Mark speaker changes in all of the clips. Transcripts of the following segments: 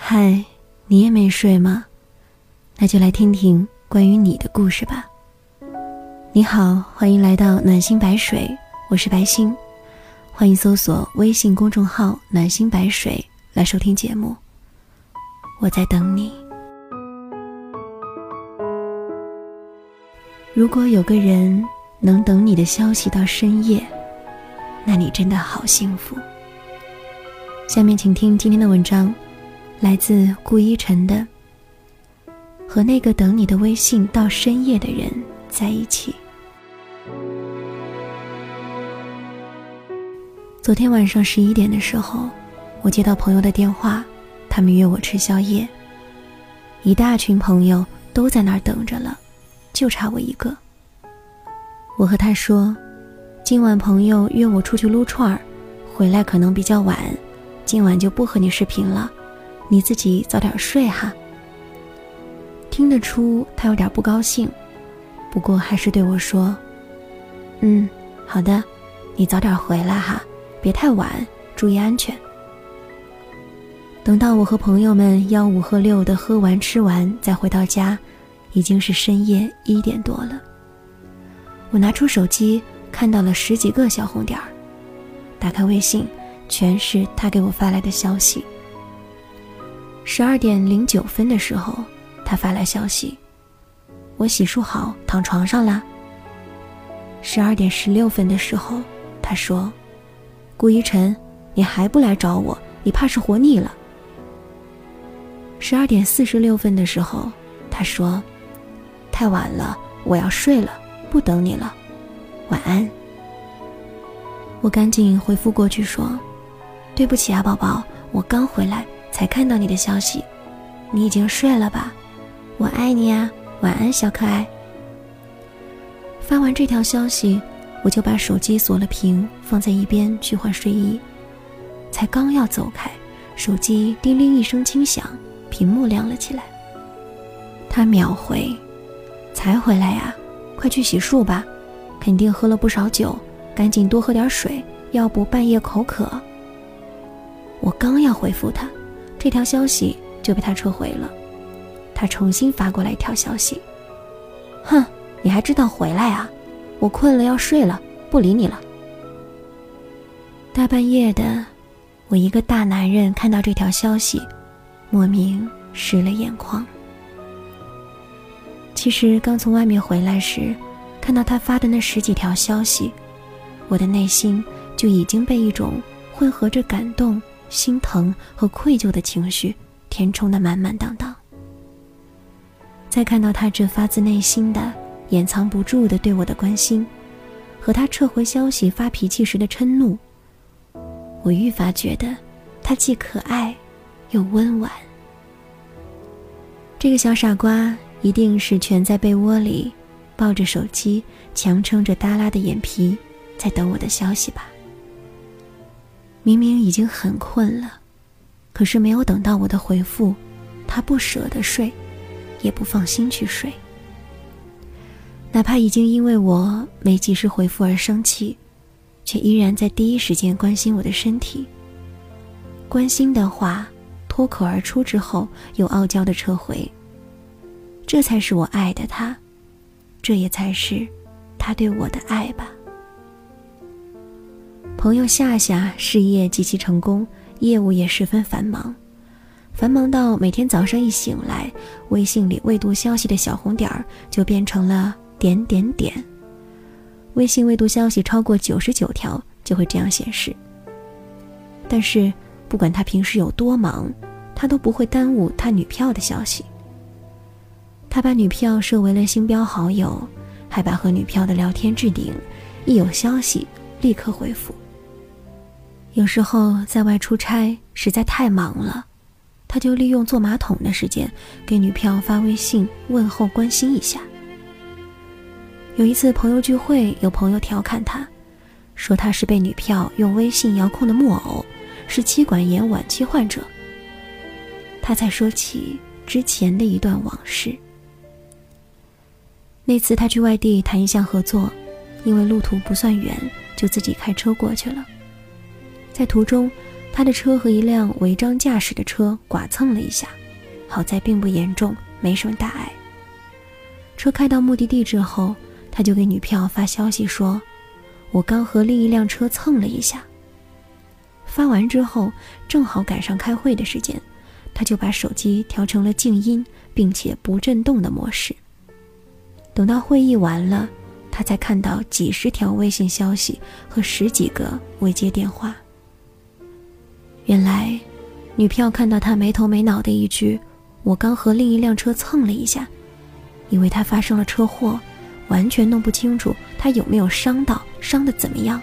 Speaker 1: 嗨，你也没睡吗？那就来听听关于你的故事吧。你好，欢迎来到暖心白水，我是白心，欢迎搜索微信公众号“暖心白水”来收听节目。我在等你。如果有个人能等你的消息到深夜，那你真的好幸福。下面请听今天的文章，来自顾一晨的《和那个等你的微信到深夜的人在一起》。昨天晚上十一点的时候，我接到朋友的电话，他们约我吃宵夜。一大群朋友都在那儿等着了，就差我一个。我和他说，今晚朋友约我出去撸串儿，回来可能比较晚，今晚就不和你视频了，你自己早点睡哈。听得出他有点不高兴，不过还是对我说：“嗯，好的，你早点回来哈。”别太晚，注意安全。等到我和朋友们吆五喝六的喝完吃完，再回到家，已经是深夜一点多了。我拿出手机，看到了十几个小红点儿，打开微信，全是他给我发来的消息。十二点零九分的时候，他发来消息：“我洗漱好，躺床上啦。”十二点十六分的时候，他说。顾一晨，你还不来找我？你怕是活腻了。十二点四十六分的时候，他说：“太晚了，我要睡了，不等你了，晚安。”我赶紧回复过去说：“对不起啊，宝宝，我刚回来才看到你的消息，你已经睡了吧？我爱你啊，晚安，小可爱。”发完这条消息。我就把手机锁了屏，放在一边去换睡衣。才刚要走开，手机叮铃一声轻响，屏幕亮了起来。他秒回：“才回来呀，快去洗漱吧，肯定喝了不少酒，赶紧多喝点水，要不半夜口渴。”我刚要回复他，这条消息就被他撤回了。他重新发过来一条消息：“哼，你还知道回来啊？”我困了，要睡了，不理你了。大半夜的，我一个大男人看到这条消息，莫名湿了眼眶。其实刚从外面回来时，看到他发的那十几条消息，我的内心就已经被一种混合着感动、心疼和愧疚的情绪填充的满满当当。再看到他这发自内心的。掩藏不住的对我的关心，和他撤回消息发脾气时的嗔怒，我愈发觉得他既可爱又温婉。这个小傻瓜一定是蜷在被窝里，抱着手机，强撑着耷拉的眼皮，在等我的消息吧。明明已经很困了，可是没有等到我的回复，他不舍得睡，也不放心去睡。哪怕已经因为我没及时回复而生气，却依然在第一时间关心我的身体。关心的话脱口而出之后，又傲娇的撤回。这才是我爱的他，这也才是他对我的爱吧。朋友夏夏事业极其成功，业务也十分繁忙，繁忙到每天早上一醒来，微信里未读消息的小红点儿就变成了。点点点，微信未读消息超过九十九条就会这样显示。但是不管他平时有多忙，他都不会耽误他女票的消息。他把女票设为了星标好友，还把和女票的聊天置顶，一有消息立刻回复。有时候在外出差实在太忙了，他就利用坐马桶的时间给女票发微信问候关心一下。有一次朋友聚会，有朋友调侃他，说他是被女票用微信遥控的木偶，是妻管严晚期患者。他才说起之前的一段往事。那次他去外地谈一项合作，因为路途不算远，就自己开车过去了。在途中，他的车和一辆违章驾驶的车剐蹭了一下，好在并不严重，没什么大碍。车开到目的地之后，他就给女票发消息说：“我刚和另一辆车蹭了一下。”发完之后，正好赶上开会的时间，他就把手机调成了静音，并且不震动的模式。等到会议完了，他才看到几十条微信消息和十几个未接电话。原来，女票看到他没头没脑的一句“我刚和另一辆车蹭了一下”，以为他发生了车祸，完全弄不清楚他有没有伤到，伤的怎么样。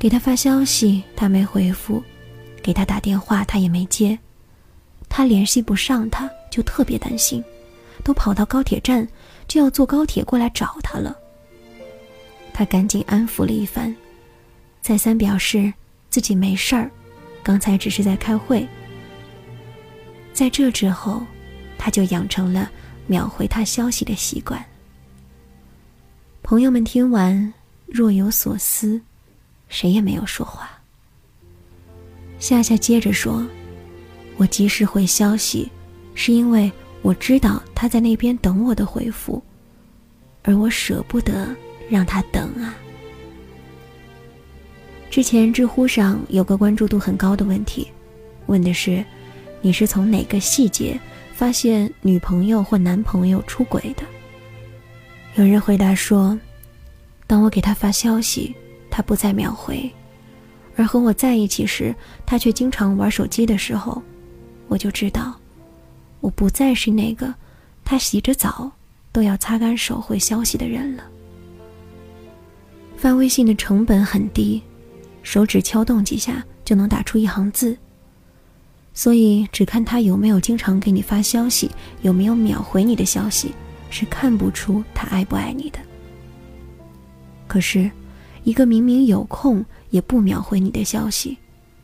Speaker 1: 给他发消息，他没回复；给他打电话，他也没接。他联系不上他，就特别担心。都跑到高铁站，就要坐高铁过来找他了。他赶紧安抚了一番，再三表示自己没事儿，刚才只是在开会。在这之后，他就养成了秒回他消息的习惯。朋友们听完若有所思，谁也没有说话。夏夏接着说：“我及时回消息，是因为……”我知道他在那边等我的回复，而我舍不得让他等啊。之前知乎上有个关注度很高的问题，问的是：你是从哪个细节发现女朋友或男朋友出轨的？有人回答说：当我给他发消息，他不再秒回；而和我在一起时，他却经常玩手机的时候，我就知道。我不再是那个他洗着澡都要擦干手回消息的人了。发微信的成本很低，手指敲动几下就能打出一行字。所以只看他有没有经常给你发消息，有没有秒回你的消息，是看不出他爱不爱你的。可是，一个明明有空也不秒回你的消息，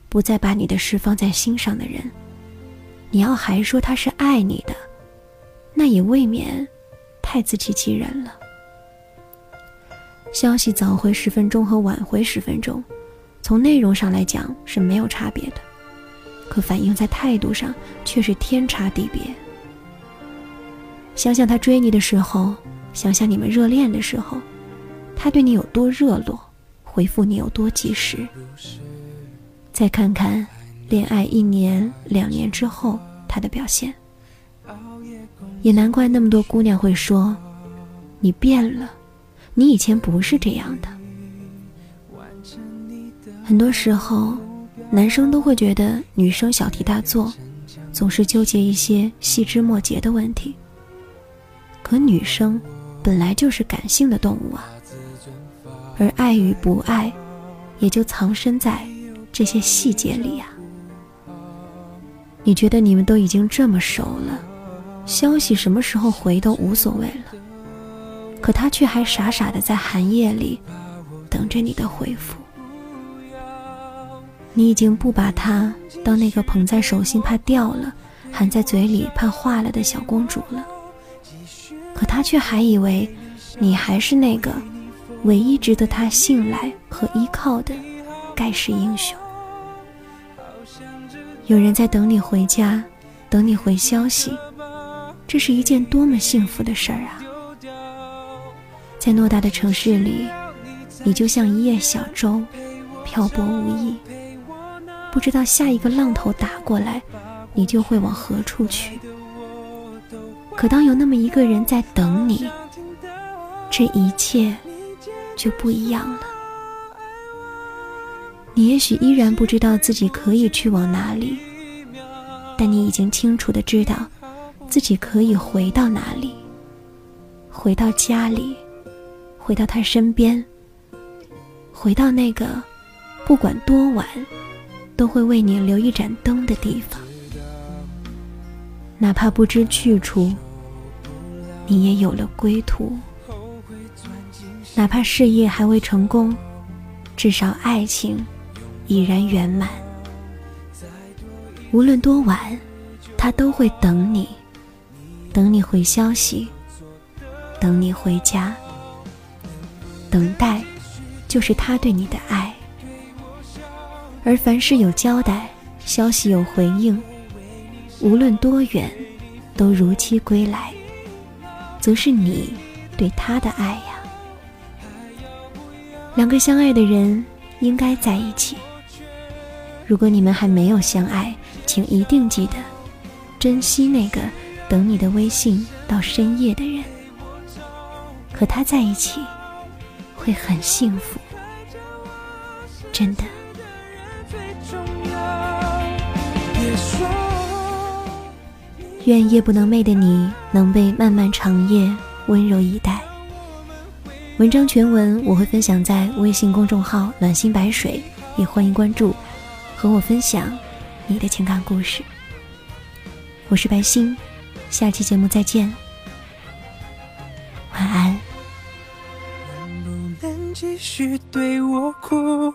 Speaker 1: 不再把你的事放在心上的人。你要还说他是爱你的，那也未免太自欺欺人了。消息早回十分钟和晚回十分钟，从内容上来讲是没有差别的，可反映在态度上却是天差地别。想想他追你的时候，想想你们热恋的时候，他对你有多热络，回复你有多及时。再看看。恋爱一年、两年之后，他的表现，也难怪那么多姑娘会说：“你变了，你以前不是这样的。”很多时候，男生都会觉得女生小题大做，总是纠结一些细枝末节的问题。可女生本来就是感性的动物啊，而爱与不爱，也就藏身在这些细节里呀。你觉得你们都已经这么熟了，消息什么时候回都无所谓了，可他却还傻傻的在寒夜里等着你的回复。你已经不把她当那个捧在手心怕掉了，含在嘴里怕化了的小公主了，可她却还以为你还是那个唯一值得她信赖和依靠的盖世英雄。有人在等你回家，等你回消息，这是一件多么幸福的事儿啊！在偌大的城市里，你就像一叶小舟，漂泊无依，不知道下一个浪头打过来，你就会往何处去。可当有那么一个人在等你，这一切就不一样了。你也许依然不知道自己可以去往哪里，但你已经清楚的知道，自己可以回到哪里，回到家里，回到他身边，回到那个不管多晚都会为你留一盏灯的地方。哪怕不知去处，你也有了归途；哪怕事业还未成功，至少爱情。已然圆满。无论多晚，他都会等你，等你回消息，等你回家。等待，就是他对你的爱。而凡事有交代，消息有回应，无论多远，都如期归来，则是你对他的爱呀。两个相爱的人应该在一起。如果你们还没有相爱，请一定记得珍惜那个等你的微信到深夜的人。和他在一起，会很幸福，真的。愿夜不能寐的你能被漫漫长夜温柔以待。文章全文我会分享在微信公众号“暖心白水”，也欢迎关注，和我分享你的情感故事。我是白心，下期节目再见，晚安。
Speaker 2: 能不能继续对我哭，